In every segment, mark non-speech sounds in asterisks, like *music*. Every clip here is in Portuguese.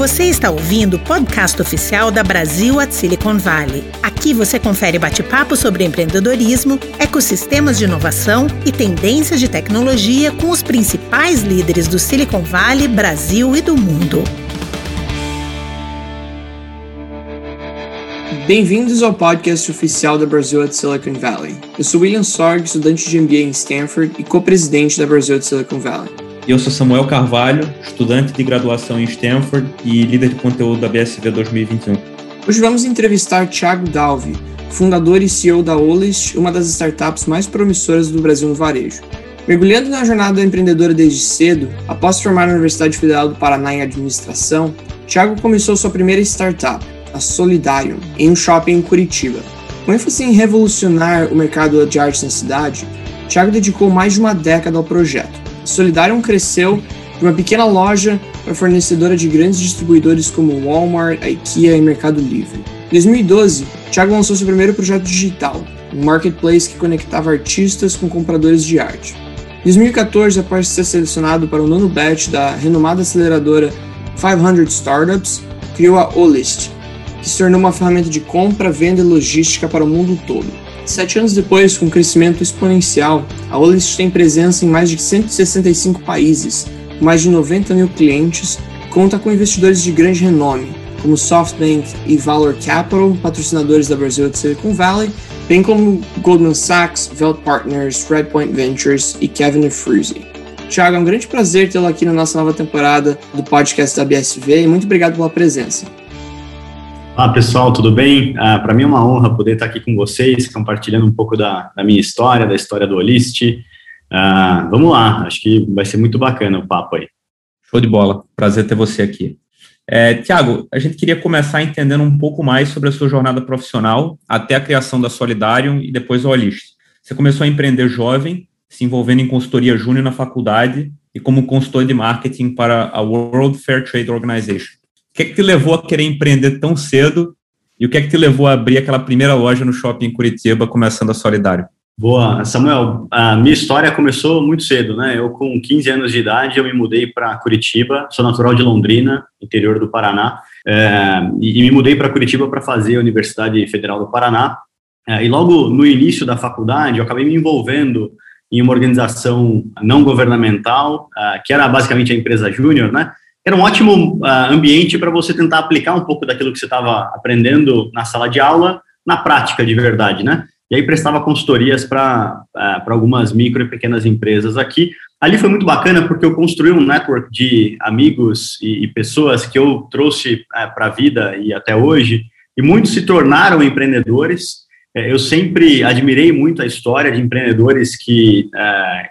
Você está ouvindo o podcast oficial da Brasil at Silicon Valley. Aqui você confere bate-papo sobre empreendedorismo, ecossistemas de inovação e tendências de tecnologia com os principais líderes do Silicon Valley, Brasil e do mundo. Bem-vindos ao podcast oficial da Brasil at Silicon Valley. Eu sou William Sorg, estudante de MBA em Stanford e co-presidente da Brasil at Silicon Valley. Eu sou Samuel Carvalho, estudante de graduação em Stanford e líder de conteúdo da BSV 2021. Hoje vamos entrevistar Thiago Dalvi, fundador e CEO da Olist, uma das startups mais promissoras do Brasil no varejo. Mergulhando na jornada empreendedora desde cedo, após formar na Universidade Federal do Paraná em administração, Thiago começou sua primeira startup, a Solidarium, em um shopping em Curitiba. Com ênfase em revolucionar o mercado de arte na cidade, Thiago dedicou mais de uma década ao projeto Solidarium cresceu de uma pequena loja para fornecedora de grandes distribuidores como Walmart, IKEA e Mercado Livre. Em 2012, Thiago lançou seu primeiro projeto digital, um marketplace que conectava artistas com compradores de arte. Em 2014, após ser selecionado para o nono batch da renomada aceleradora 500 Startups, criou a Olist, que se tornou uma ferramenta de compra, venda e logística para o mundo todo. Sete anos depois, com um crescimento exponencial, a Olist tem presença em mais de 165 países, com mais de 90 mil clientes, conta com investidores de grande renome, como SoftBank e Valor Capital, patrocinadores da Brasil Silicon Valley, bem como Goldman Sachs, Velt Partners, Redpoint Ventures e Kevin Fruzy. Thiago, é um grande prazer tê-lo aqui na nossa nova temporada do podcast da BSV e muito obrigado pela presença. Olá pessoal, tudo bem? Ah, Para mim é uma honra poder estar aqui com vocês, compartilhando um pouco da, da minha história, da história do Olist. Ah, vamos lá, acho que vai ser muito bacana o papo aí. Show de bola, prazer ter você aqui. É, Tiago, a gente queria começar entendendo um pouco mais sobre a sua jornada profissional até a criação da Solidarium e depois o Olist. Você começou a empreender jovem, se envolvendo em consultoria júnior na faculdade e como consultor de marketing para a World Fair Trade Organization. O que é que te levou a querer empreender tão cedo e o que é que te levou a abrir aquela primeira loja no shopping em Curitiba, começando a Solidário? Boa, Samuel, a minha história começou muito cedo, né? Eu com 15 anos de idade, eu me mudei para Curitiba, sou natural de Londrina, interior do Paraná, é, e, me mudei para Curitiba para fazer a Universidade Federal do Paraná. É, e logo no início da faculdade, eu acabei me envolvendo em uma organização não governamental, é, que era basicamente a empresa Júnior, né? Era um ótimo uh, ambiente para você tentar aplicar um pouco daquilo que você estava aprendendo na sala de aula na prática de verdade, né? E aí prestava consultorias para uh, algumas micro e pequenas empresas aqui. Ali foi muito bacana porque eu construí um network de amigos e, e pessoas que eu trouxe uh, eh, para a vida e até hoje, e muitos se tornaram empreendedores. Eh, eu sempre admirei muito a história de empreendedores que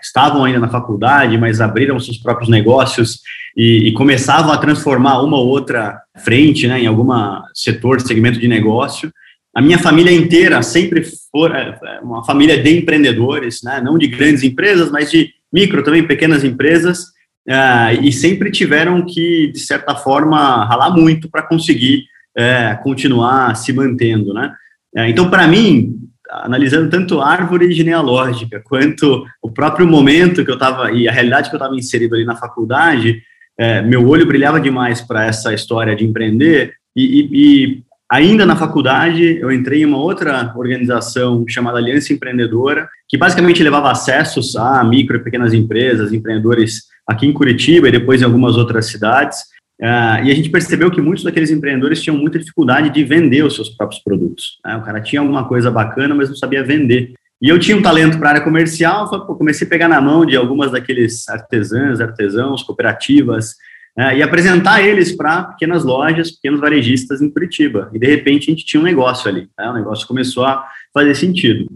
estavam ainda na faculdade, mas abriram seus próprios negócios e, e, começavam a transformar uma ou outra frente, né, em algum setor, segmento de negócio. A minha família inteira sempre foi é, é, uma família de empreendedores, né, não de grandes empresas, mas de micro também, pequenas empresas, uh, e sempre tiveram que, de certa forma, ralar muito para conseguir uh, continuar se mantendo, né. Uh, então, para mim, analisando tanto árvore genealógica quanto o próprio momento que eu estava e a realidade que eu estava inserido ali na faculdade, é, meu olho brilhava demais para essa história de empreender e, e, e, ainda na faculdade eu entrei em uma outra organização chamada Aliança Empreendedora, que basicamente levava acessos a micro e pequenas empresas, empreendedores aqui em Curitiba e depois em algumas outras cidades. Uh, e a gente percebeu que muitos daqueles empreendedores tinham muita dificuldade de vender os seus próprios produtos. Né? O cara tinha alguma coisa bacana, mas não sabia vender. E eu tinha um talento para a área comercial, comecei a pegar na mão de algumas daqueles artesãs, artesãos, cooperativas, né, e apresentar eles para pequenas lojas, pequenos varejistas em Curitiba. E de repente a gente tinha um negócio ali, né, o negócio começou a fazer sentido.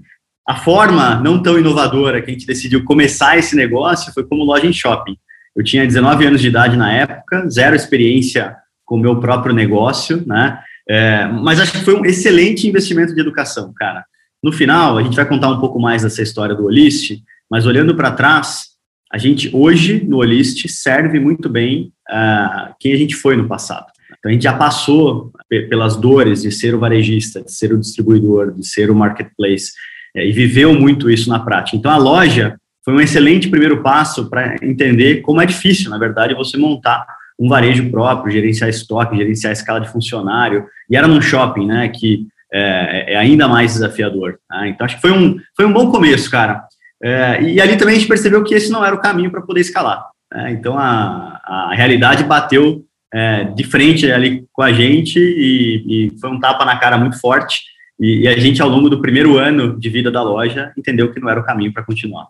A forma não tão inovadora que a gente decidiu começar esse negócio foi como loja em shopping. Eu tinha 19 anos de idade na época, zero experiência com o meu próprio negócio, né? É, mas acho que foi um excelente investimento de educação, cara. No final, a gente vai contar um pouco mais dessa história do Olist, mas olhando para trás, a gente hoje no Olist serve muito bem uh, quem a gente foi no passado. Então a gente já passou pelas dores de ser o varejista, de ser o distribuidor, de ser o marketplace é, e viveu muito isso na prática. Então a loja foi um excelente primeiro passo para entender como é difícil, na verdade, você montar um varejo próprio, gerenciar estoque, gerenciar escala de funcionário, e era num shopping, né, que é, é ainda mais desafiador. Né? Então, acho que foi um, foi um bom começo, cara. É, e ali também a gente percebeu que esse não era o caminho para poder escalar. Né? Então, a, a realidade bateu é, de frente ali com a gente e, e, foi um tapa na cara muito forte. E, e, a gente, ao longo do primeiro ano de vida da loja, entendeu que não era o caminho para continuar.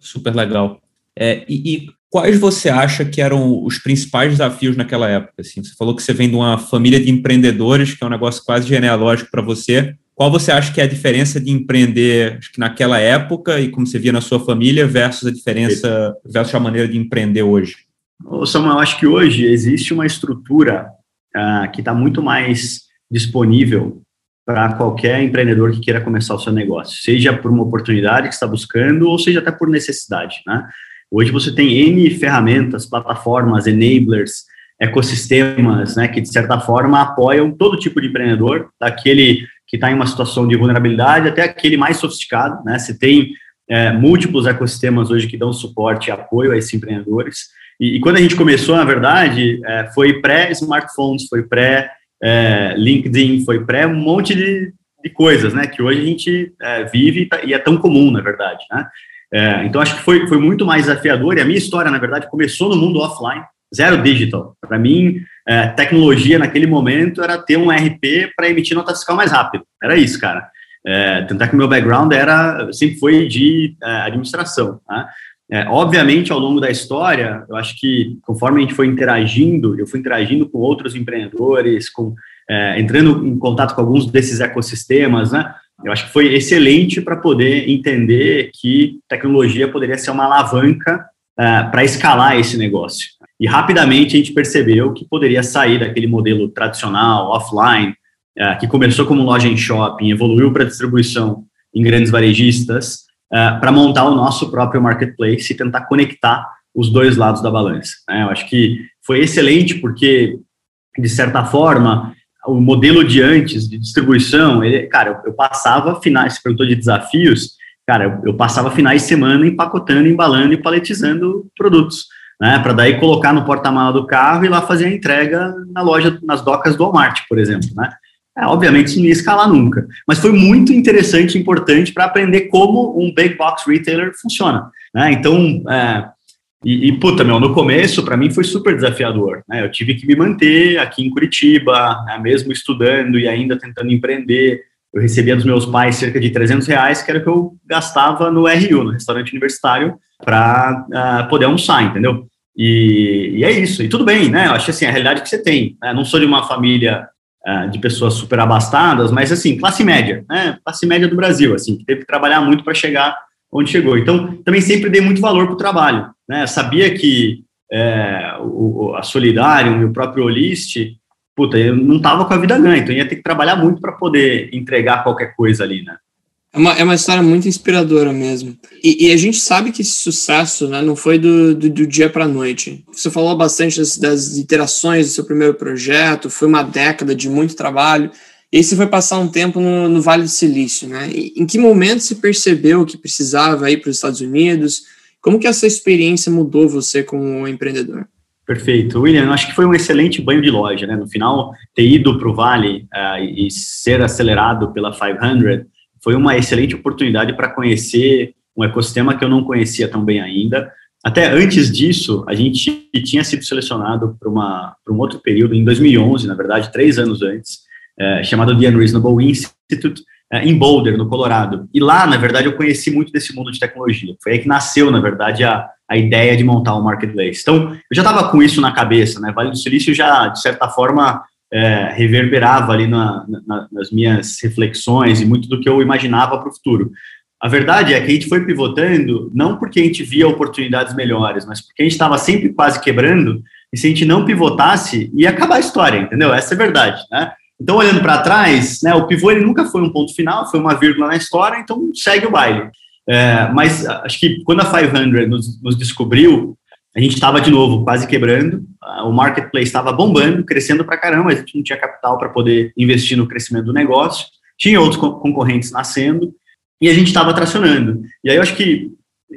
Super legal. É, e, e, quais você acha que eram os principais desafios naquela época? Assim, você falou que você vem de uma família de empreendedores, que é um negócio quase genealógico para você. Qual você acha que é a diferença de empreender naquela época e como você via na sua família versus a diferença, versus a maneira de empreender hoje? Samuel, acho que hoje existe uma estrutura uh, que está muito mais disponível para qualquer empreendedor que queira começar o seu negócio, seja por uma oportunidade que está buscando ou seja até por necessidade, né? Hoje você tem N ferramentas, plataformas, enablers, ecossistemas, né, que de certa forma apoiam todo tipo de empreendedor, daquele que está em uma situação de vulnerabilidade até aquele mais sofisticado, né? Você tem é, múltiplos ecossistemas hoje que dão suporte e apoio a esses empreendedores. E, e quando a gente começou, na verdade, é, foi pré-smartphones, foi pré-LinkedIn, é, foi pré um monte de, de coisas, né? Que hoje a gente é, vive e, tá, e é tão comum, na verdade, né? É, então, acho que foi, foi muito mais desafiador. E a minha história, na verdade, começou no mundo offline, zero digital. Para mim, é, tecnologia naquele momento era ter um RP para emitir nota fiscal mais rápido. Era isso, cara. É, tentar que o meu background era sempre foi de é, administração. Tá? É, obviamente, ao longo da história, eu acho que conforme a gente foi interagindo, eu fui interagindo com outros empreendedores, com é, entrando em contato com alguns desses ecossistemas, né? Eu acho que foi excelente para poder entender que tecnologia poderia ser uma alavanca uh, para escalar esse negócio. E rapidamente a gente percebeu que poderia sair daquele modelo tradicional, offline, uh, que começou como loja em shopping, evoluiu para distribuição em grandes varejistas, uh, para montar o nosso próprio marketplace e tentar conectar os dois lados da balança. Né? Eu acho que foi excelente porque, de certa forma, o modelo de antes, de distribuição, ele, cara, eu, eu passava finais, você perguntou de desafios, cara, eu, eu, passava finais de semana empacotando, embalando e paletizando produtos, né, para daí colocar no porta-mala do carro e lá fazer a entrega na loja, nas docas do Walmart, por exemplo, né. É, obviamente não ia escalar nunca, mas foi muito interessante e importante para aprender como um big box retailer funciona, né, então, é, e, e, puta, meu, no começo, para mim foi super desafiador, né? Eu tive que me manter aqui em Curitiba, né? mesmo estudando e ainda tentando empreender. Eu recebia dos meus pais cerca de 300 reais, que era o que eu gastava no RU, no restaurante universitário, para uh, ah, poder almoçar, entendeu? E, e, é isso, e tudo bem, né? Eu acho assim, a realidade que você tem. Né? Não sou de uma família uh, de pessoas super abastadas, mas assim, classe média, né? Classe média do Brasil, assim, que teve que trabalhar muito para chegar onde chegou. Então, também sempre dei muito valor para o trabalho. Né? Sabia que é, o, a Solidarium e o próprio Olist, puta, eu não estava com a vida ganha, então ia ter que trabalhar muito para poder entregar qualquer coisa ali, né? É uma, é uma história muito inspiradora mesmo. E, e a gente sabe que esse sucesso né, não foi do, do, do dia para noite. Você falou bastante das, das iterações do seu primeiro projeto, foi uma década de muito trabalho. E você foi passar um tempo no, no Vale do Silício, né? em que momento você percebeu que precisava ir para os Estados Unidos? Como que essa experiência mudou você como empreendedor? Perfeito. William, acho que foi um excelente banho de loja, né? No final, ter ido para o Vale uh, e ser acelerado pela 500 foi uma excelente oportunidade para conhecer um ecossistema que eu não conhecia tão bem ainda. Até antes disso, a gente tinha sido selecionado para um outro período, em 2011, na verdade, três anos antes, uh, chamado The Unreasonable Institute, é, em Boulder, no Colorado. E lá, na verdade, eu conheci muito desse mundo de tecnologia. Foi aí que nasceu, na verdade, a, a ideia de montar um marketplace. Então, eu já estava com isso na cabeça, né? Vale do Silício já, de certa forma, é, reverberava ali na, na, nas minhas reflexões e muito do que eu imaginava para o futuro. A verdade é que a gente foi pivotando não porque a gente via oportunidades melhores, mas porque a gente estava sempre quase quebrando e se a gente não pivotasse, ia acabar a história, entendeu? Essa é a verdade, né? Então, olhando para trás, né, o pivô ele nunca foi um ponto final, foi uma vírgula na história, então segue o baile. É, mas acho que quando a 500 nos, nos descobriu, a gente estava de novo quase quebrando, o marketplace estava bombando, crescendo para caramba, a gente não tinha capital para poder investir no crescimento do negócio, tinha outros concorrentes nascendo e a gente estava tracionando. E aí eu acho que,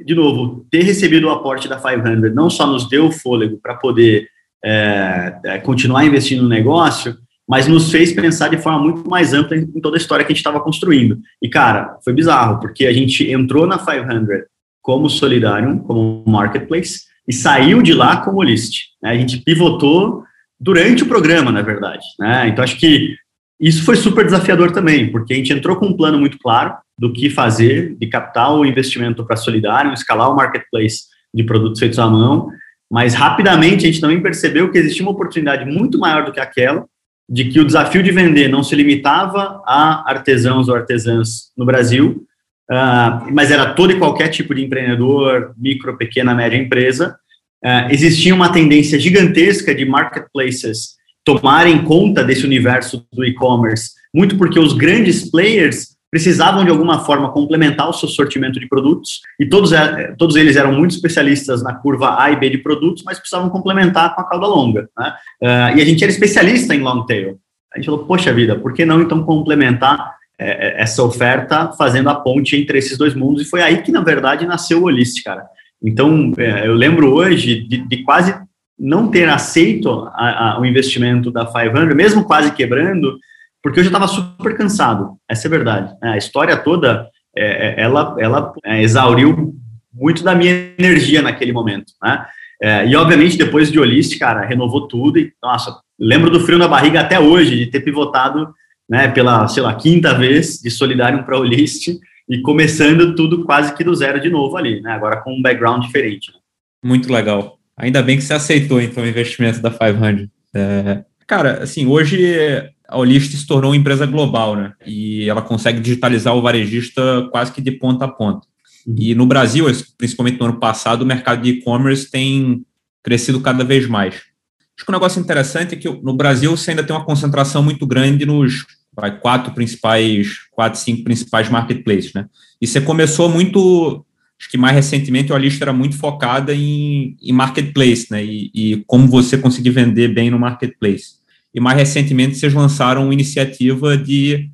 de novo, ter recebido o aporte da 500 não só nos deu fôlego para poder é, é, continuar investindo no negócio, mas nos fez pensar de forma muito mais ampla em toda a história que a gente estava construindo. E, cara, foi bizarro, porque a gente entrou na 500 como Solidarium, como Marketplace, e saiu de lá como List. Né? A gente pivotou durante o programa, na verdade. Né? Então, acho que isso foi super desafiador também, porque a gente entrou com um plano muito claro do que fazer, de captar o investimento para Solidarium, escalar o Marketplace de produtos feitos à mão, mas rapidamente a gente também percebeu que existia uma oportunidade muito maior do que aquela, de que o desafio de vender não se limitava a artesãos ou artesãs no Brasil, uh, mas era todo e qualquer tipo de empreendedor, micro, pequena, média empresa. Uh, existia uma tendência gigantesca de marketplaces tomarem conta desse universo do e-commerce, muito porque os grandes players precisavam de alguma forma complementar o seu sortimento de produtos e todos, é, todos eles eram muito especialistas na curva A e B de produtos, mas precisavam complementar com a cauda longa. Né? Uh, e a gente era especialista em long tail. A gente falou, poxa vida, por que não então complementar é, essa oferta fazendo a ponte entre esses dois mundos? E foi aí que, na verdade, nasceu o Holist, cara. Então, é, eu lembro hoje de, de, quase não ter aceito a, a, o investimento da 500, mesmo quase quebrando, porque eu já estava super cansado, essa é a verdade. Né? A história toda, é, é, ela, ela é, exauriu muito da minha energia naquele momento, né? É, e, obviamente, depois de Olist, cara, renovou tudo e, nossa, lembro do frio na barriga até hoje, de ter pivotado, né, pela, sei lá, quinta vez de Solidário para Olist e começando tudo quase que do zero de novo ali, né, agora com um background diferente. Né? Muito legal. Ainda bem que você aceitou, então, o investimento da 500. É, cara, assim, hoje a Olist se tornou uma empresa global, né? E ela consegue digitalizar o varejista quase que de ponta a ponta. Uhum. E no Brasil, principalmente no ano passado, o mercado de e-commerce tem crescido cada vez mais. Acho que um negócio interessante é que no Brasil você ainda tem uma concentração muito grande nos vai, quatro principais, quatro, cinco principais marketplaces, né? E você começou muito, acho que mais recentemente a lista era muito focada em, em marketplace, né? E, e como você conseguir vender bem no marketplace e mais recentemente vocês lançaram uma iniciativa de,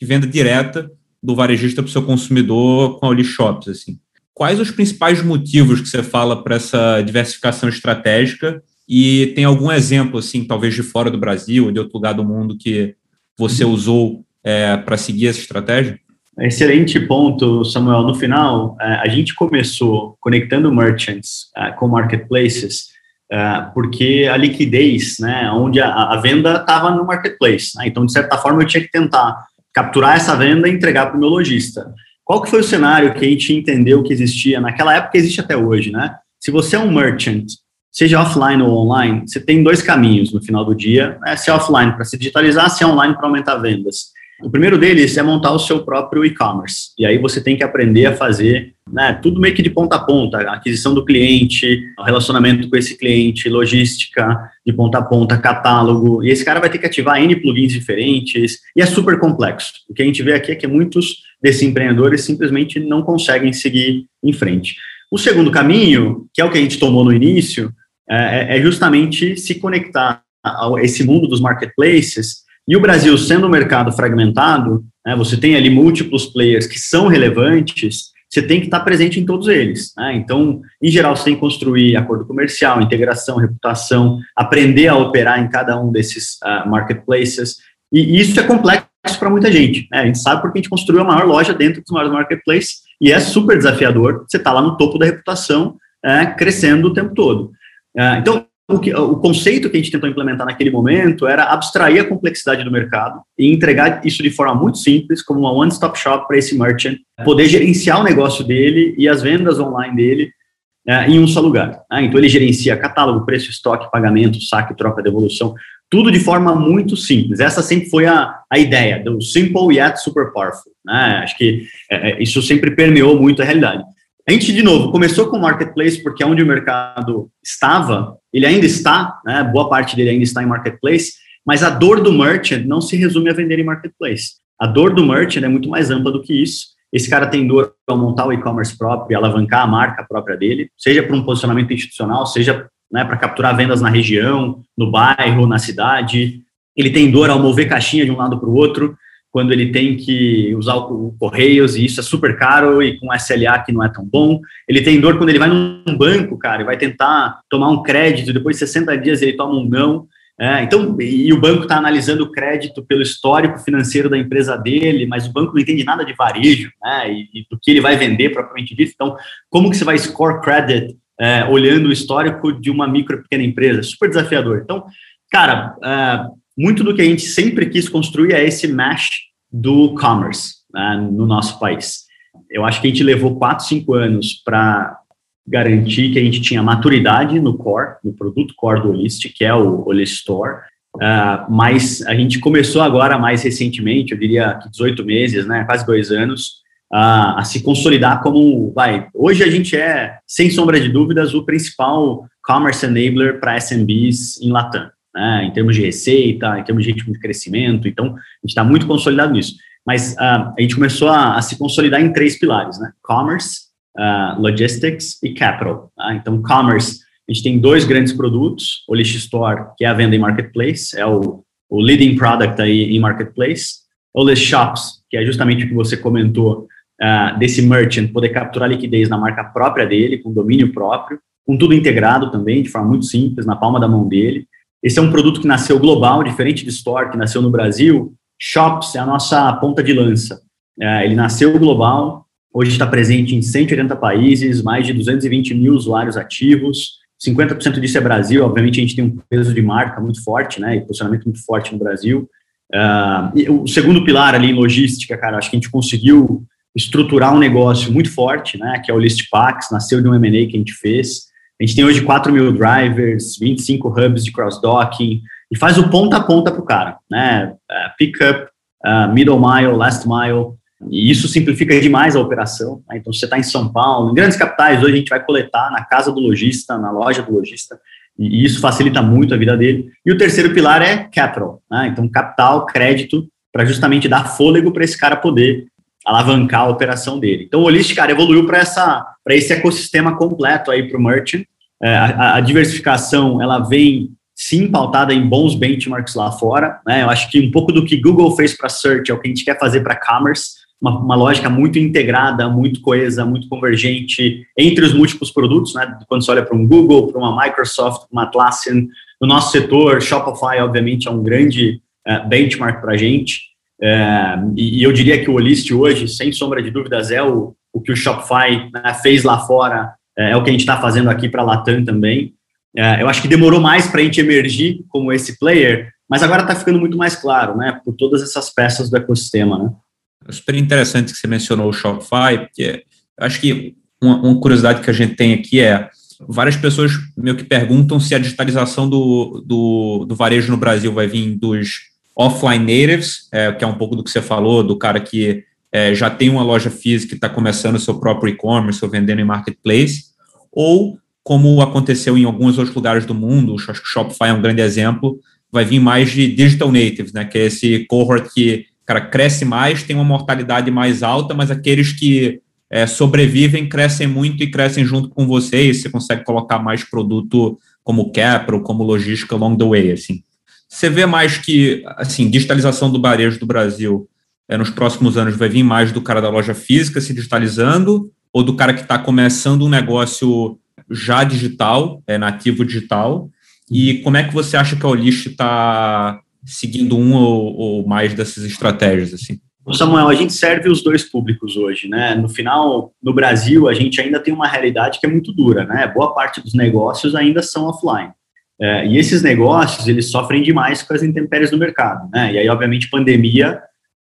de venda direta do varejista para o seu consumidor com a Oli Shops, assim. Quais os principais motivos que você fala para essa diversificação estratégica e tem algum exemplo, assim, talvez de fora do Brasil ou de outro lugar do mundo que você usou é, para seguir essa estratégia? Excelente ponto, Samuel. No final, é, a gente começou conectando merchants é, com marketplaces Uh, porque a liquidez, né, onde a, a venda estava no marketplace, né, então de certa forma eu tinha que tentar capturar essa venda e entregar para o meu lojista. Qual que foi o cenário que a gente entendeu que existia naquela época existe até hoje, né? Se você é um merchant, seja offline ou online, você tem dois caminhos no final do dia, né, se é offline para se digitalizar, se é online para aumentar vendas. O primeiro deles é montar o seu próprio e-commerce. E aí você tem que aprender a fazer né, tudo meio que de ponta a ponta, a aquisição do cliente, o relacionamento com esse cliente, logística de ponta a ponta, catálogo. E esse cara vai ter que ativar N plugins diferentes e é super complexo. O que a gente vê aqui é que muitos desses empreendedores simplesmente não conseguem seguir em frente. O segundo caminho, que é o que a gente tomou no início, é, é justamente se conectar a esse mundo dos marketplaces e o Brasil, sendo um mercado fragmentado, né, você tem ali múltiplos players que são relevantes, você tem que estar presente em todos eles. Né? Então, em geral, você tem que construir acordo comercial, integração, reputação, aprender a operar em cada um desses uh, marketplaces. E, e isso é complexo para muita gente. Né? A gente sabe porque a gente construiu a maior loja dentro dos maiores marketplaces e é super desafiador. Você está lá no topo da reputação, é, crescendo o tempo todo. Uh, então, o, que, o conceito que a gente tentou implementar naquele momento era abstrair a complexidade do mercado e entregar isso de forma muito simples, como uma one-stop shop para esse merchant, poder gerenciar o negócio dele e as vendas online dele é, em um só lugar. Ah, então ele gerencia catálogo, preço, estoque, pagamento, saque, troca, devolução, tudo de forma muito simples. Essa sempre foi a, a ideia do simple yet super powerful. Né? Acho que é, é isso sempre permeou muito a realidade. Gente, de novo, começou com o marketplace porque é onde o mercado estava, ele ainda está, né, boa parte dele ainda está em marketplace, mas a dor do merchant não se resume a vender em marketplace. A dor do merchant é muito mais ampla do que isso. Esse cara tem dor ao montar o e-commerce próprio alavancar a marca própria dele, seja para um posicionamento institucional, seja né, para capturar vendas na região, no bairro, na cidade. Ele tem dor ao mover caixinha de um lado para o outro. Quando ele tem que usar o, Correios e isso é super caro e com SLA que não é tão bom. Ele tem dor quando ele vai num banco, cara, e vai tentar tomar um crédito, depois de 60 dias ele toma um não. É, então, e o banco está analisando o crédito pelo histórico financeiro da empresa dele, mas o banco não entende nada de varejo, né, e, e do que ele vai vender propriamente dito. Então, como que você vai score credit é, olhando o histórico de uma micro pequena empresa? Super desafiador. Então, cara, é, muito do que a gente sempre quis construir é esse mesh do commerce né, no nosso país. Eu acho que a gente levou quatro, cinco anos para garantir que a gente tinha maturidade no core, no produto core do Olist, que é o Olist Store, uh, mas a gente começou agora mais recentemente, eu diria que 18 meses, né, quase dois anos, uh, a se consolidar como, vai, hoje a gente é, sem sombra de dúvidas, o principal commerce enabler para SMBs em Latam, né, em termos de receita, em termos de ritmo de crescimento, então a gente está muito consolidado nisso. Mas uh, a gente começou a, a se consolidar em três pilares, né, commerce, uh, logistics e capital. Tá? Então, commerce, a gente tem dois grandes produtos, o List Store, que é a venda em marketplace, é o, o leading product aí em marketplace, o List Shops, que é justamente o que você comentou, uh, desse merchant poder capturar liquidez na marca própria dele, com domínio próprio, com tudo integrado também, de forma muito simples, na palma da mão dele. Esse é um produto que nasceu global, diferente de Store, que nasceu no Brasil. Shops é a nossa ponta de lança. Uh, ele nasceu global, Hoje está presente em 180 países, mais de 220 mil usuários ativos, 50% disso é Brasil, obviamente a gente tem um peso de marca muito forte, né, e posicionamento muito forte no Brasil. Uh, o segundo pilar ali em logística, cara, acho que a gente conseguiu estruturar um negócio muito forte, né, que é o Listpacks, nasceu de um M&A que a gente fez. A gente tem hoje 4 mil drivers, 25 hubs de cross-docking, e faz o ponta a ponta para o cara, né, uh, pickup, uh, middle mile, last mile, e isso simplifica demais a operação. Né? Então, você está em São Paulo, em grandes capitais, hoje a gente vai coletar na casa do lojista, na loja do lojista, e isso facilita muito a vida dele. E o terceiro pilar é capital, né? então capital, crédito, para justamente dar fôlego para esse cara poder alavancar a operação dele. Então, o Olist, cara, evoluiu para esse ecossistema completo aí para o merchant. É, a, a, diversificação, ela vem sim pautada em bons benchmarks lá fora. Né? Eu acho que um pouco do que Google fez para search é o que a gente quer fazer para commerce uma, uma, lógica muito integrada, muito coesa, muito convergente entre os múltiplos produtos, né? Quando você olha para um Google, para uma Microsoft, uma Atlassian, no nosso setor, Shopify, obviamente, é um grande uh, benchmark para a gente. Uh, e, e, eu diria que o Olist hoje, sem sombra de dúvidas, é o, o que o Shopify né, fez lá fora, é o que a gente está fazendo aqui para a Latam também. eu acho que demorou mais para a gente emergir como esse player, mas agora está ficando muito mais claro, né? Por todas essas peças do ecossistema, né? É super interessante que você mencionou o Shopify, porque acho que uma, uma, curiosidade que a gente tem aqui é várias pessoas meio que perguntam se a digitalização do, do, do varejo no Brasil vai vir dos offline natives, é, que é um pouco do que você falou, do cara que é, já tem uma loja física e está começando o seu próprio e-commerce ou vendendo em marketplace, ou como aconteceu em alguns outros lugares do mundo, acho que Shopify é um grande exemplo, vai vir mais de digital natives, né, que é esse cohort que cara cresce mais, tem uma mortalidade mais alta, mas aqueles que é, sobrevivem crescem muito e crescem junto com você e você consegue colocar mais produto como capital, como logística along the way, assim. Você vê mais que, assim, digitalização do varejo do Brasil é, nos próximos anos vai vir mais do cara da loja física se digitalizando ou do cara que está começando um negócio já digital, é, nativo digital, e como é que você acha que a Olist está seguindo um ou, ou mais dessas estratégias, assim? Samuel, a gente serve os dois públicos hoje, né? No final, no Brasil, a gente ainda tem uma realidade que é muito dura, né? Boa parte dos negócios ainda são offline. É, e esses negócios, eles sofrem demais com as intempéries do mercado, né? E aí, obviamente, pandemia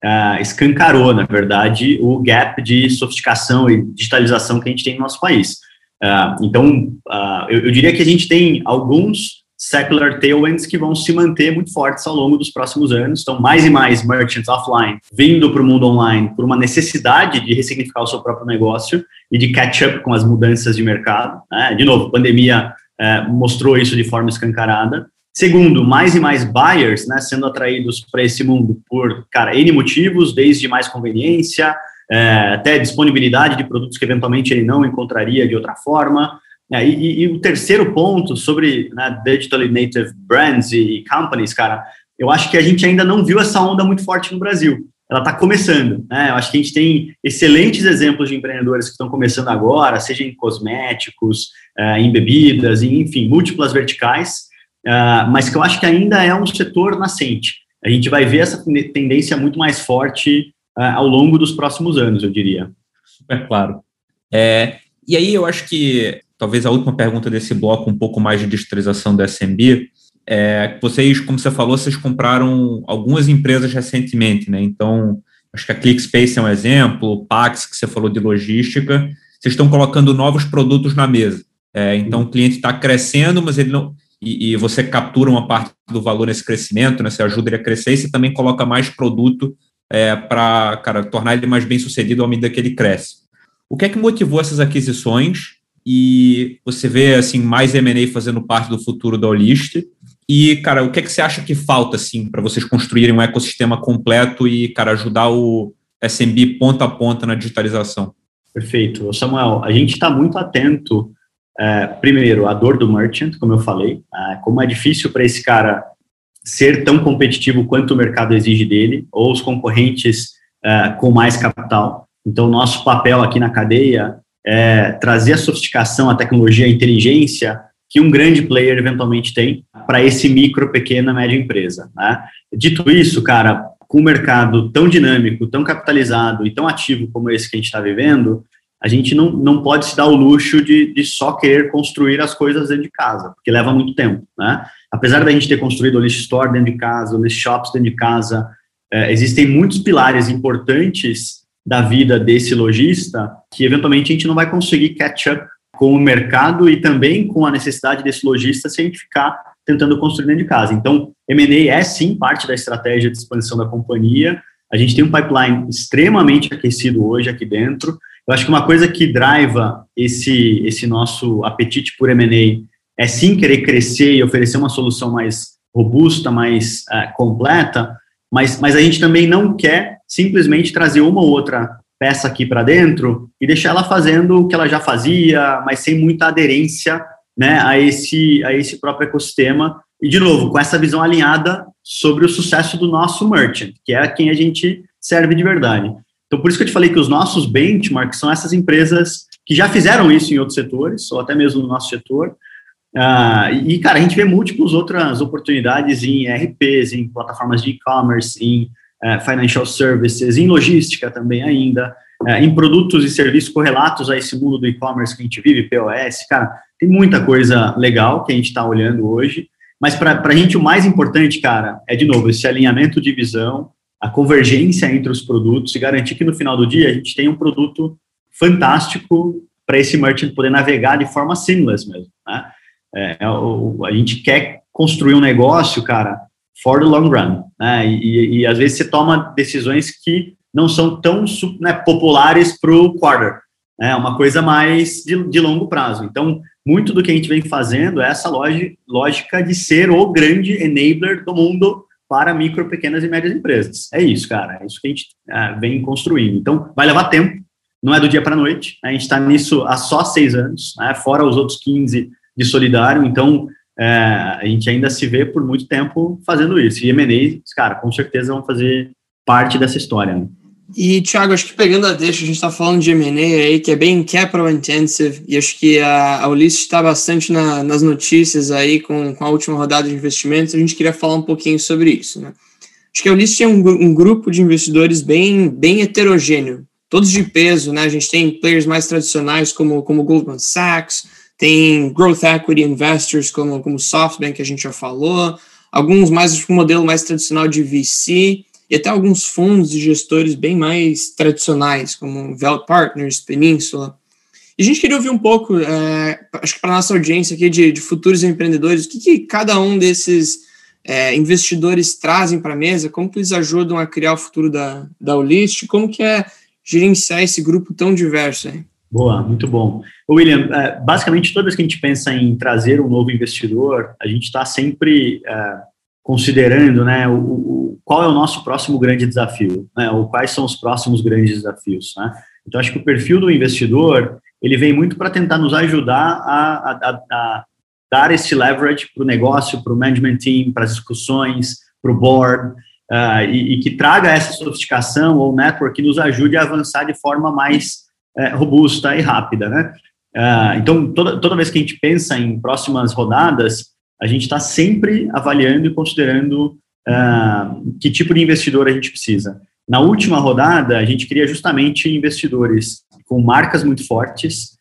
é, escancarou, na verdade, o gap de sofisticação e digitalização que a gente tem no nosso país. É, então, uh, eu, eu diria que a gente tem alguns secular tailwinds que vão se manter muito fortes ao longo dos próximos anos. Então, mais e mais merchants offline vindo para o mundo online por uma necessidade de ressignificar o seu próprio negócio e de catch up com as mudanças de mercado. Né? De novo, pandemia é, mostrou isso de forma escancarada. Segundo, mais e mais buyers né, sendo atraídos para esse mundo por, cara, N motivos, desde mais conveniência, é, até disponibilidade de produtos que eventualmente ele não encontraria de outra forma, é, e, e, o terceiro ponto sobre né, digitally native brands e companies, cara, eu acho que a gente ainda não viu essa onda muito forte no Brasil. ela está começando. Né? Eu acho que a gente tem excelentes exemplos de empreendedores que estão começando agora, seja em cosméticos, uh, em bebidas, enfim, múltiplas verticais, uh, mas que eu acho que ainda é um setor nascente. A gente vai ver essa tendência muito mais forte uh, ao longo dos próximos anos, eu diria. Super claro. É, e aí eu acho que talvez a última pergunta desse bloco, um pouco mais de digitalização da SMB, é, vocês, como você falou, vocês compraram algumas empresas recentemente, né? Então, acho que a ClickSpace é um exemplo, o Pax, que você falou de logística, vocês estão colocando novos produtos na mesa. É, então, o cliente está crescendo, mas ele não. E, e, você captura uma parte do valor nesse crescimento, né? Você ajuda ele a crescer e você também coloca mais produto é, para tornar ele mais bem sucedido à medida que ele cresce. O que é que motivou essas aquisições? E você vê assim mais M&A fazendo parte do futuro da Olist? E, cara, o que, é que você acha que falta, assim, para vocês construírem um ecossistema completo e, cara, ajudar o SMB ponta a ponta na digitalização? Perfeito. Samuel, a gente está muito atento, é, primeiro, à dor do merchant, como eu falei, é, como é difícil para esse cara ser tão competitivo quanto o mercado exige dele, ou os concorrentes é, com mais capital. Então, nosso papel aqui na cadeia é trazer a sofisticação, a tecnologia, a inteligência que um grande player eventualmente tem para esse micro, pequena, média empresa. Né? Dito isso, cara, com um mercado tão dinâmico, tão capitalizado e tão ativo como esse que a gente está vivendo, a gente não, não pode se dar o luxo de, de só querer construir as coisas dentro de casa, porque leva muito tempo, né? Apesar da gente ter construído o List Store dentro de casa, o List Shops dentro de casa, é, existem muitos pilares importantes da vida desse lojista que eventualmente a gente não vai conseguir catch up com o mercado e também com a necessidade desse lojista se a gente ficar tentando construir dentro de casa. Então, M&A é sim parte da estratégia de expansão da companhia. A gente tem um pipeline extremamente aquecido hoje aqui dentro. Eu acho que uma coisa que driva esse, esse nosso apetite por M&A é sim querer crescer e oferecer uma solução mais robusta, mais uh, completa, mas, mas a gente também não quer simplesmente trazer uma ou outra peça aqui para dentro e deixar ela fazendo o que ela já fazia, mas sem muita aderência né, a, esse, a esse próprio ecossistema. E, de novo, com essa visão alinhada sobre o sucesso do nosso merchant, que é quem a gente serve de verdade. Então, por isso que eu te falei que os nossos benchmarks são essas empresas que já fizeram isso em outros setores, ou até mesmo no nosso setor. Uh, e, cara, a gente vê múltiplas outras oportunidades em RPs, em plataformas de e-commerce, em é, financial services, em logística também ainda, é, em produtos e serviços correlatos a esse mundo do e-commerce que a gente vive, POS, cara, tem muita coisa legal que a gente está olhando hoje, mas para a gente o mais importante, cara, é de novo esse alinhamento de visão, a convergência entre os produtos e garantir que no final do dia a gente tenha um produto fantástico para esse merchant poder navegar de forma seamless mesmo, né? É, é a gente quer construir um negócio, cara, for the long run, né? E, e, às vezes você toma decisões que não são tão né, populares para o quarter, né? É uma coisa mais de, de, longo prazo. Então, muito do que a gente vem fazendo é essa lógica de ser o grande enabler do mundo para micro, pequenas e médias empresas. É isso, cara. É isso que a gente é, vem construindo. Então, vai levar tempo. Não é do dia para a noite. Né? A gente está nisso há só seis anos, né? fora os outros 15 de solidário. Então, é, a gente ainda se vê por muito tempo fazendo isso. E M&A, cara, com certeza vão fazer parte dessa história. Né? E, Thiago, acho que pegando a deixa, a gente está falando de M&A aí, que é bem capital intensive, e acho que a, a Ulisses está bastante na, nas notícias aí com, com a última rodada de investimentos, a gente queria falar um pouquinho sobre isso, né? Acho que a Ulisses tem um, um grupo de investidores bem, bem heterogêneo, todos de peso, né? A gente tem players mais tradicionais como, como Goldman Sachs, tem growth equity investors como, como SoftBank, que a gente já falou, alguns mais com um modelo mais tradicional de VC, e até alguns fundos de gestores bem mais tradicionais, como Velt Partners, Península. E a gente queria ouvir um pouco, é, acho que para a nossa audiência aqui de, de futuros empreendedores, o que, que cada um desses é, investidores trazem para a mesa, como que eles ajudam a criar o futuro da, da Ulist, como que é gerenciar esse grupo tão diverso aí. Boa, muito bom. William, é, basicamente toda vez que a gente pensa em trazer um novo investidor, a gente está sempre é, considerando né, o, o, qual é o nosso próximo grande desafio, né, ou quais são os próximos grandes desafios. Né? Então, acho que o perfil do investidor, ele vem muito para tentar nos ajudar a, a, a dar esse leverage para o negócio, para o management team, para as discussões, para o board, uh, e, e, que traga essa sofisticação ou network que nos ajude a avançar de forma mais uh, robusta e rápida, né? Uh, então, toda, toda vez que a gente pensa em próximas rodadas, a gente está sempre avaliando e considerando que tipo de investidor a gente precisa. Na última rodada, a gente queria justamente investidores com marcas muito fortes,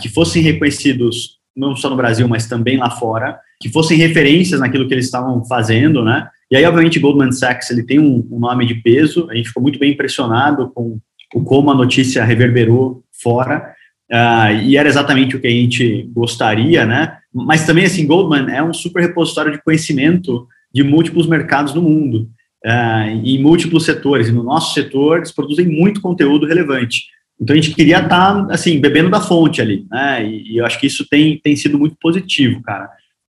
que fossem reconhecidos não só no Brasil, mas também lá fora, que fossem referências naquilo que eles estavam fazendo, né? E aí, obviamente, Goldman Sachs ele tem um, um nome de peso. A gente ficou muito bem impressionado com o como a notícia reverberou fora. Uh, e era exatamente o que a gente gostaria, né? Mas também, assim, Goldman é um super repositório de conhecimento de múltiplos mercados no mundo, uh, em múltiplos setores. E no nosso setor, eles produzem muito conteúdo relevante. Então, a gente queria estar, tá, assim, bebendo da fonte ali, né? E, e eu acho que isso tem, tem sido muito positivo, cara.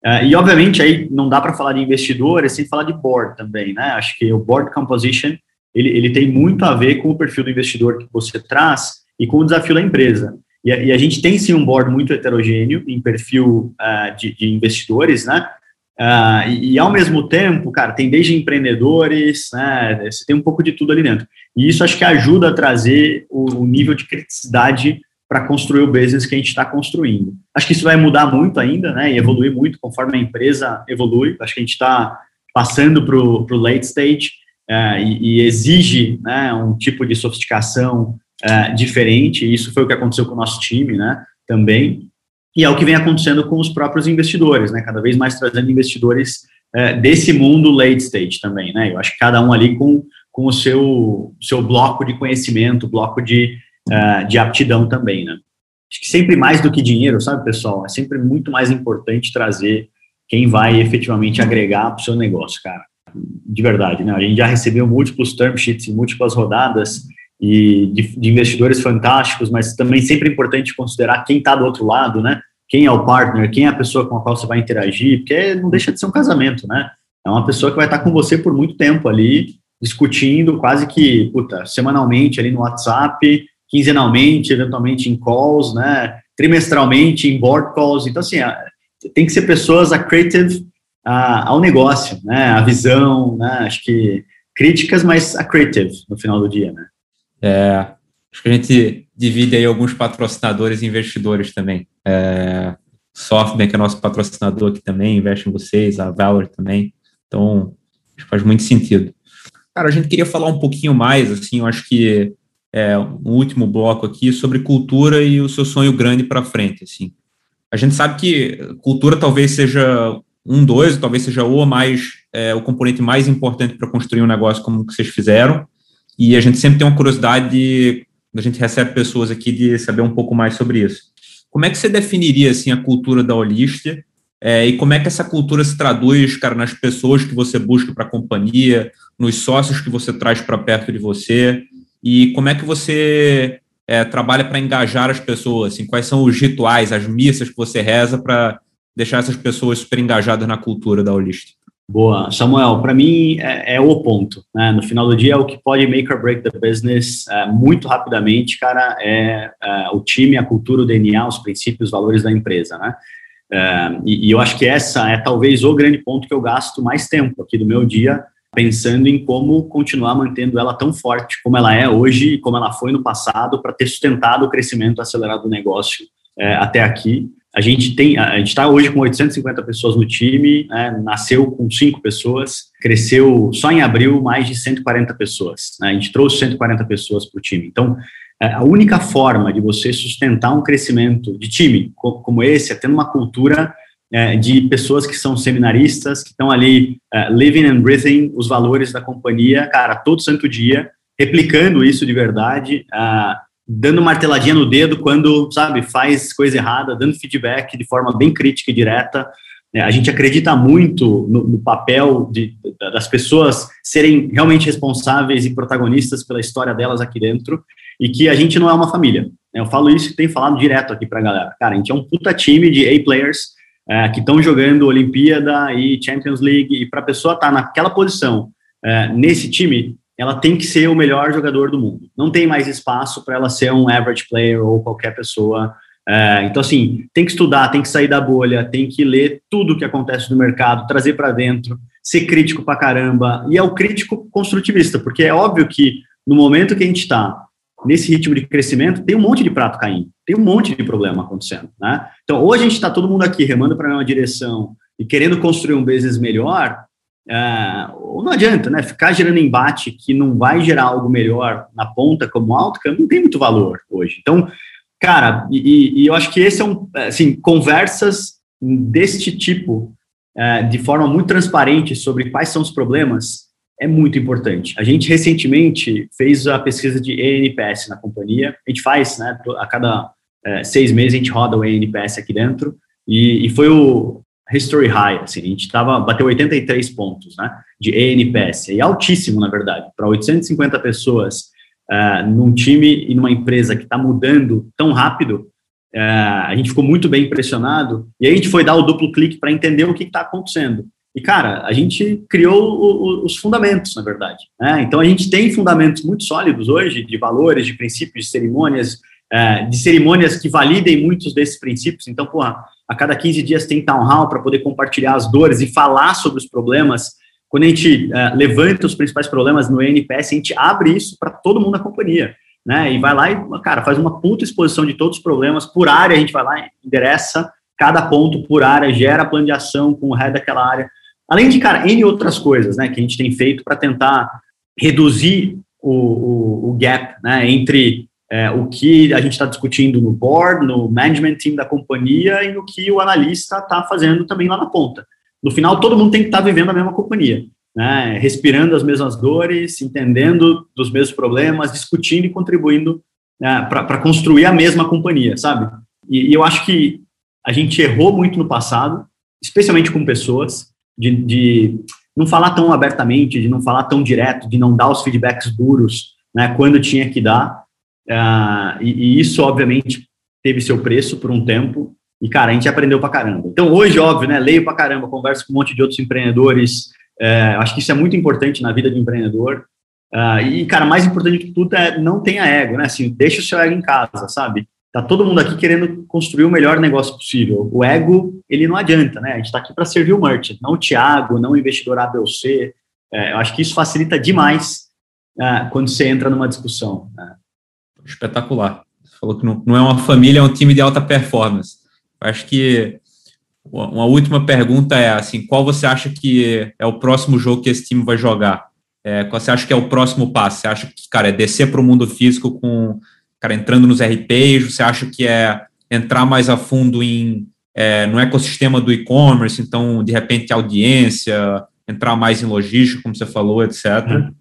Uh, e, obviamente, aí não dá para falar de investidores sem falar de board também, né? Acho que o board composition, ele, ele tem muito a ver com o perfil do investidor que você traz e com o desafio da empresa. E a, e a gente tem, sim, um board muito heterogêneo em perfil uh, de, de, investidores, né? Uh, e, e, ao mesmo tempo, cara, tem desde empreendedores, né? Você tem um pouco de tudo ali dentro. E isso acho que ajuda a trazer o, o nível de criticidade para construir o business que a gente está construindo. Acho que isso vai mudar muito ainda, né, e evoluir muito conforme a empresa evolui. Acho que a gente está passando para o late stage é, e, e, exige né, um tipo de sofisticação é, diferente. Isso foi o que aconteceu com o nosso time, né, também. E é o que vem acontecendo com os próprios investidores, né, cada vez mais trazendo investidores é, desse mundo late stage também, né. Eu acho que cada um ali com, com o seu, seu bloco de conhecimento, bloco de uh, de aptidão também, né? Acho que sempre mais do que dinheiro, sabe, pessoal? É sempre muito mais importante trazer quem vai efetivamente agregar para o seu negócio, cara. De verdade, né? A gente já recebeu múltiplos term sheets em múltiplas rodadas e de, de investidores fantásticos, mas também sempre é importante considerar quem está do outro lado, né? Quem é o partner, quem é a pessoa com a qual você vai interagir, porque não deixa de ser um casamento, né? É uma pessoa que vai estar com você por muito tempo ali, discutindo quase que, puta, semanalmente ali no WhatsApp, quinzenalmente, eventualmente em calls, né? Trimestralmente em board calls. Então, assim, tem que ser pessoas accretive ao negócio, né? A visão, né? Acho que críticas, mas accretive no final do dia, né? É, acho que a gente divide aí alguns patrocinadores e investidores também. É, SoftBank é nosso patrocinador aqui também, investe em vocês, a Valor também. Então, faz muito sentido. Cara, a gente queria falar um pouquinho mais, assim, eu acho que é, um último bloco aqui sobre cultura e o seu sonho grande para frente. Assim. A gente sabe que cultura talvez seja um, dois, talvez seja o mais é, o componente mais importante para construir um negócio como que vocês fizeram. E a gente sempre tem uma curiosidade de, a gente recebe pessoas aqui de saber um pouco mais sobre isso. Como é que você definiria assim a cultura da Holistia é, e como é que essa cultura se traduz, cara, nas pessoas que você busca para a companhia, nos sócios que você traz para perto de você? E como é que você é, trabalha para engajar as pessoas? Assim, quais são os rituais, as missas que você reza para deixar essas pessoas super engajadas na cultura da Holista? Boa, Samuel, para mim é, é, o ponto, né? No final do dia, é o que pode make or break the business é, muito rapidamente, cara, é, é, o time, a cultura, o DNA, os princípios, os valores da empresa, né? É, e, e, eu acho que essa é talvez o grande ponto que eu gasto mais tempo aqui do meu dia, pensando em como continuar mantendo ela tão forte como ela é hoje e como ela foi no passado para ter sustentado o crescimento acelerado do negócio é, até aqui. A gente tem, a gente está hoje com 850 pessoas no time, né, nasceu com cinco pessoas, cresceu só em abril mais de 140 pessoas. Né, a gente trouxe 140 pessoas para o time. Então, é, a única forma de você sustentar um crescimento de time como esse é tendo uma cultura é, de pessoas que são seminaristas, que estão ali uh, living and breathing os valores da companhia, cara, todo santo dia, replicando isso de verdade, dando marteladinha no dedo quando, sabe, faz coisa errada, dando feedback de forma bem crítica e direta. É, a gente acredita muito no, no papel de, das pessoas serem realmente responsáveis e protagonistas pela história delas aqui dentro e que a gente não é uma família. Eu falo isso e tenho falado direto aqui para a galera. Cara, a gente é um puta time de A-players é, que estão jogando Olimpíada e Champions League, e para a pessoa estar tá naquela posição, é, nesse time, ela tem que ser o melhor jogador do mundo. Não tem mais espaço para ela ser um average player ou qualquer pessoa É, então, assim, tem que estudar, tem que sair da bolha, tem que ler tudo o que acontece no mercado, trazer para dentro, ser crítico para caramba. E é o crítico construtivista, porque é óbvio que no momento que a gente está nesse ritmo de crescimento, tem um monte de prato caindo, tem um monte de problema acontecendo, né? Então, ou a gente está todo mundo aqui remando para uma direção e querendo construir um business melhor, ou não adianta, né? Ficar gerando embate que não vai gerar algo melhor na ponta como outcome não tem muito valor hoje. Então, cara, e, e eu acho que esse é um, assim, conversas deste tipo, é, de forma muito transparente sobre quais são os problemas, é muito importante. A gente recentemente fez a pesquisa de ENPS na companhia. A gente faz, né? A cada é, seis meses a gente roda o ENPS aqui dentro e, e foi o history high. Assim, a gente tava bateu 83 pontos, né? De ENPS e altíssimo na verdade para 850 pessoas uh, num time e numa empresa que está mudando tão rápido. Uh, a gente ficou muito bem impressionado e aí a gente foi dar o duplo clique para entender o que está acontecendo. E, cara, a gente criou o, o, os fundamentos, na verdade. Né? Então, a gente tem fundamentos muito sólidos hoje, de valores, de princípios, de cerimônias, é, de cerimônias que validem muitos desses princípios. Então, porra, a cada 15 dias tem town hall para poder compartilhar as dores e falar sobre os problemas. Quando a gente é, levanta os principais problemas no NPS, a gente abre isso para todo mundo da companhia. Né? E vai lá e, cara, faz uma puta exposição de todos os problemas. Por área, a gente vai lá endereça cada ponto por área, gera plano de ação com o head daquela área Além de, cara, N outras coisas né, que a gente tem feito para tentar reduzir o, o, o gap né, entre é, o que a gente está discutindo no board, no management team da companhia e no que o analista está fazendo também lá na ponta. No final, todo mundo tem que estar tá vivendo a mesma companhia, né, respirando as mesmas dores, entendendo dos mesmos problemas, discutindo e contribuindo né, para construir a mesma companhia, sabe? E, e eu acho que a gente errou muito no passado, especialmente com pessoas, de, de não falar tão abertamente, de não falar tão direto, de não dar os feedbacks duros, né, quando tinha que dar. Uh, e, e, isso, obviamente, teve seu preço por um tempo. E, cara, a gente aprendeu pra caramba. Então, hoje, óbvio, né, leio pra caramba, converso com um monte de outros empreendedores. Uh, acho que isso é muito importante na vida do empreendedor. Uh, e, cara, mais importante que tudo é não tenha ego, né? Assim, deixa o seu ego em casa, sabe? Tá todo mundo aqui querendo construir o melhor negócio possível. O ego, ele não adianta, né? A gente está aqui para servir o merchant, não o Thiago, não o investidor A, B ou C. É, eu acho que isso facilita demais é, quando você entra numa discussão. Né? Espetacular. Você falou que não, não é uma família, é um time de alta performance. Eu acho que uma última pergunta é assim, qual você acha que é o próximo jogo que esse time vai jogar? É, qual você acha que é o próximo passo? Você acha que, cara, é descer para o mundo físico com cara, entrando nos RPs, você acha que é entrar mais a fundo em, é, no ecossistema do e-commerce, então, de repente, audiência, entrar mais em logística, como você falou, etc. Uhum.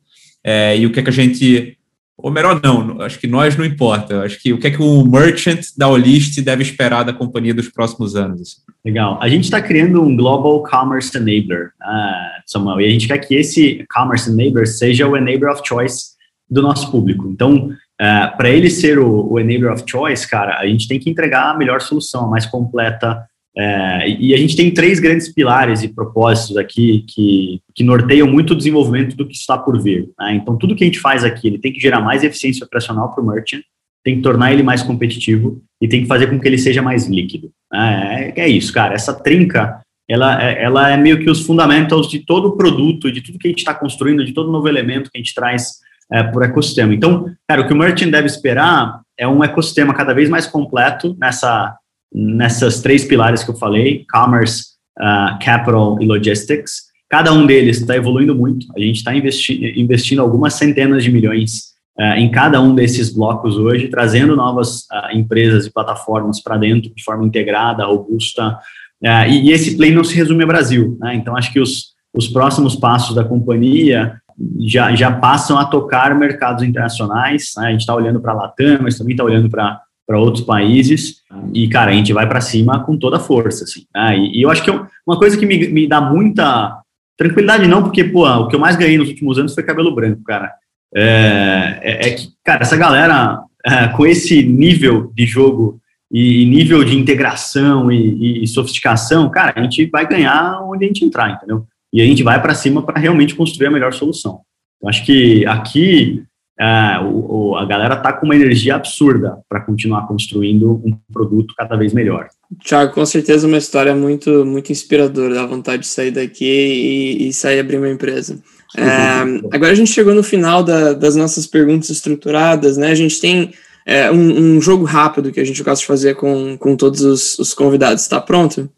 É, e o que é que a gente. Ou melhor, não, acho que nós não importa. Acho que o que é que o merchant da Olist deve esperar da companhia dos próximos anos? Assim? Legal. A gente está criando um Global Commerce Enabler, uh, Samuel, e a gente quer que esse Commerce Enabler seja o enabler of choice do nosso público. Então, é, para ele ser o, o enabler of choice, cara, a gente tem que entregar a melhor solução, a mais completa. É, e a gente tem três grandes pilares e propósitos aqui que, que norteiam muito o desenvolvimento do que está por vir. Né? Então, tudo que a gente faz aqui, ele tem que gerar mais eficiência operacional para o merchant, tem que tornar ele mais competitivo e tem que fazer com que ele seja mais líquido. Né? É, é isso, cara. Essa trinca, ela, é, ela é meio que os fundamentos de todo o produto, de tudo que a gente está construindo, de todo novo elemento que a gente traz é, por ecossistema. Então, cara, o que o merchant deve esperar é um ecossistema cada vez mais completo nessa, nessas três pilares que eu falei, commerce, uh, capital e logistics. Cada um deles está evoluindo muito. A gente está investi investindo algumas centenas de milhões uh, em cada um desses blocos hoje, trazendo novas uh, empresas e plataformas para dentro de forma integrada, robusta. E, e, esse play não se resume ao Brasil. Né? Então, acho que os, os próximos passos da companhia já, já passam a tocar mercados internacionais. Né? A gente está olhando para a Latam, mas também está olhando para para outros países e, cara, a gente vai para cima com toda a força, assim. Né? E, e, eu acho que eu, uma coisa que me, me dá muita tranquilidade, não, porque, pô, o que eu mais ganhei nos últimos anos foi cabelo branco, cara. É, é, é que, cara, essa galera é, com esse nível de jogo e nível de integração e, e, sofisticação, cara, a gente vai ganhar onde a gente entrar, entendeu? e a gente vai para cima para realmente construir a melhor solução. Eu acho que aqui uh, o, o, a galera tá com uma energia absurda para continuar construindo um produto cada vez melhor. Tiago, com certeza uma história muito, muito inspiradora, dá vontade de sair daqui e, e sair abrir uma empresa. É, *laughs* agora a gente chegou no final da, das nossas perguntas estruturadas, né? A gente tem é, um, um, jogo rápido que a gente gosta de fazer com, com todos os, os convidados. Está pronto?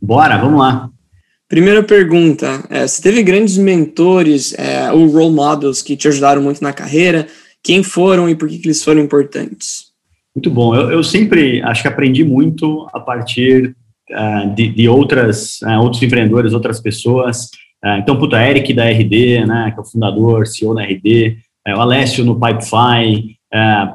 Bora, vamos lá. Primeira pergunta: é, você teve grandes mentores é, ou role models que te ajudaram muito na carreira? Quem foram e por que, que eles foram importantes? Muito bom. Eu, eu sempre acho que aprendi muito a partir uh, de, de, outras, uh, outros empreendedores, outras pessoas. Uh, então, puta, Eric da RD, né, que é o fundador, CEO da RD, o Alessio no Pipefy,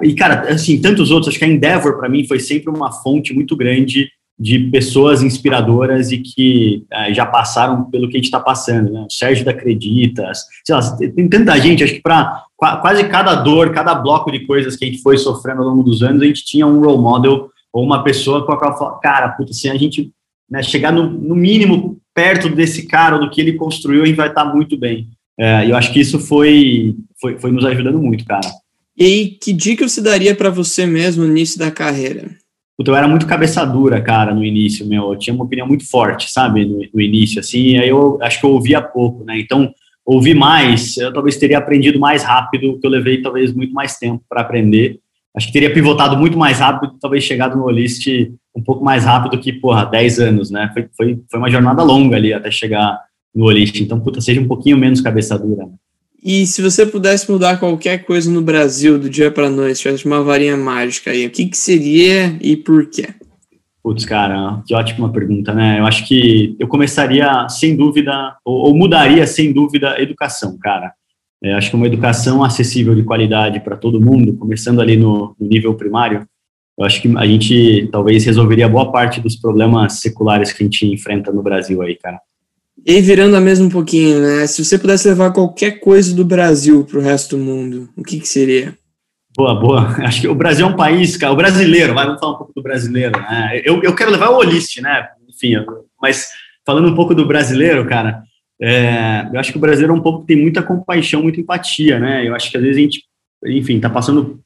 e, cara, assim, tantos outros. Acho que a Endeavor, para mim, foi sempre uma fonte muito grande de pessoas inspiradoras e que já passaram pelo que a gente está passando, né? O Sérgio da Acreditas, sei lá, tem tanta gente, acho que para quase cada dor, cada bloco de coisas que a gente foi sofrendo ao longo dos anos, a gente tinha um role model ou uma pessoa com a qual fala, cara, puta, se a gente né, chegar no, no, mínimo perto desse cara, do que ele construiu, a gente vai estar tá muito bem. É, eu acho que isso foi, foi, foi nos ajudando muito, cara. E que dica você daria para você mesmo no início da carreira? Puta, eu era muito cabeça dura, cara, no início, meu. Eu tinha uma opinião muito forte, sabe, no, no início, assim, aí eu acho que eu ouvia pouco, né? Então, ouvir mais, eu talvez teria aprendido mais rápido, que eu levei talvez muito mais tempo para aprender. Acho que teria pivotado muito mais rápido, talvez chegado no Olist um pouco mais rápido que, porra, 10 anos, né? Foi, foi, foi uma jornada longa ali até chegar no Olist. Então, puta, seja um pouquinho menos cabeça dura. Né? E se você pudesse mudar qualquer coisa no Brasil do dia para noite, tivesse uma varinha mágica aí, o que, que seria e por quê? Putz, cara, que ótima pergunta, né? Eu acho que eu começaria, sem dúvida, ou, ou mudaria, sem dúvida, a educação, cara. É, acho que uma educação acessível de qualidade para todo mundo, começando ali no, no, nível primário, eu acho que a gente talvez resolveria boa parte dos problemas seculares que a gente enfrenta no Brasil aí, cara. E virando a mesma um pouquinho, né? Se você pudesse levar qualquer coisa do Brasil para o resto do mundo, o que, que seria? Boa, boa. *laughs* Acho que o Brasil é um país, cara, o brasileiro, vai, vamos falar um pouco do brasileiro, né? Eu, eu quero levar o Olist, né? Enfim, mas falando um pouco do brasileiro, cara, é, eu acho que o brasileiro é um pouco que tem muita compaixão, muita empatia, né? Eu acho que às vezes a gente, enfim, tá passando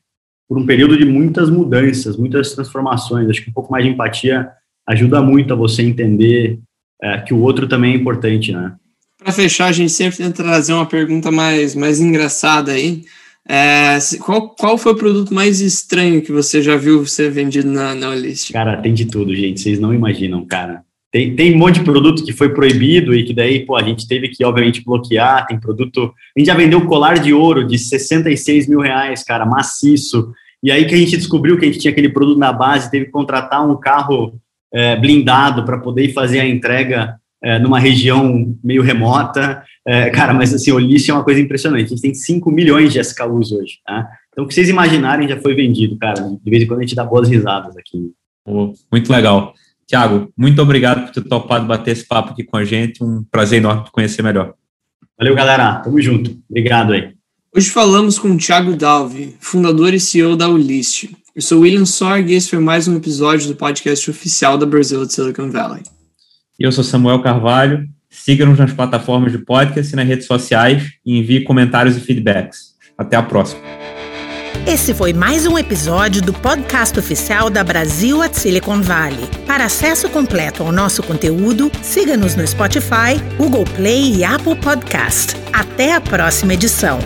por um período de muitas mudanças, muitas transformações. Acho que um pouco mais de empatia ajuda muito a você entender é, que o outro também é importante, né? Para fechar, a gente sempre tenta trazer uma pergunta mais, mais engraçada aí. É, qual, qual foi o produto mais estranho que você já viu ser vendido na, na list? Cara, tem de tudo, gente. Vocês não imaginam, cara. Tem, tem um monte de produto que foi proibido e que daí, pô, a gente teve que, obviamente, bloquear. Tem produto. A gente já vendeu colar de ouro de 66 mil reais, cara, maciço. E aí que a gente descobriu que a gente tinha aquele produto na base, teve que contratar um carro é, blindado para poder fazer a entrega é, numa região meio remota. É, cara, mas assim, o lixo é uma coisa impressionante. A gente tem 5 milhões de SKUs hoje. Tá? Então, o que vocês imaginarem já foi vendido, cara. De vez em quando a gente dá boas risadas aqui. muito legal. Tiago, muito obrigado por ter topado bater esse papo aqui com a gente. Um prazer enorme te conhecer melhor. Valeu, galera. Tamo junto. Obrigado aí. Hoje falamos com o Thiago Dalvi, fundador e CEO da Ulist. Eu sou William Sorg e esse foi mais um episódio do podcast oficial da Brasil de Silicon Valley. Eu sou Samuel Carvalho Siga-nos nas plataformas de podcast e nas redes sociais e envie comentários e feedbacks. Até a próxima. Esse foi mais um episódio do podcast oficial da Brasil at Silicon Valley. Para acesso completo ao nosso conteúdo, siga-nos no Spotify, Google Play e Apple Podcast. Até a próxima edição.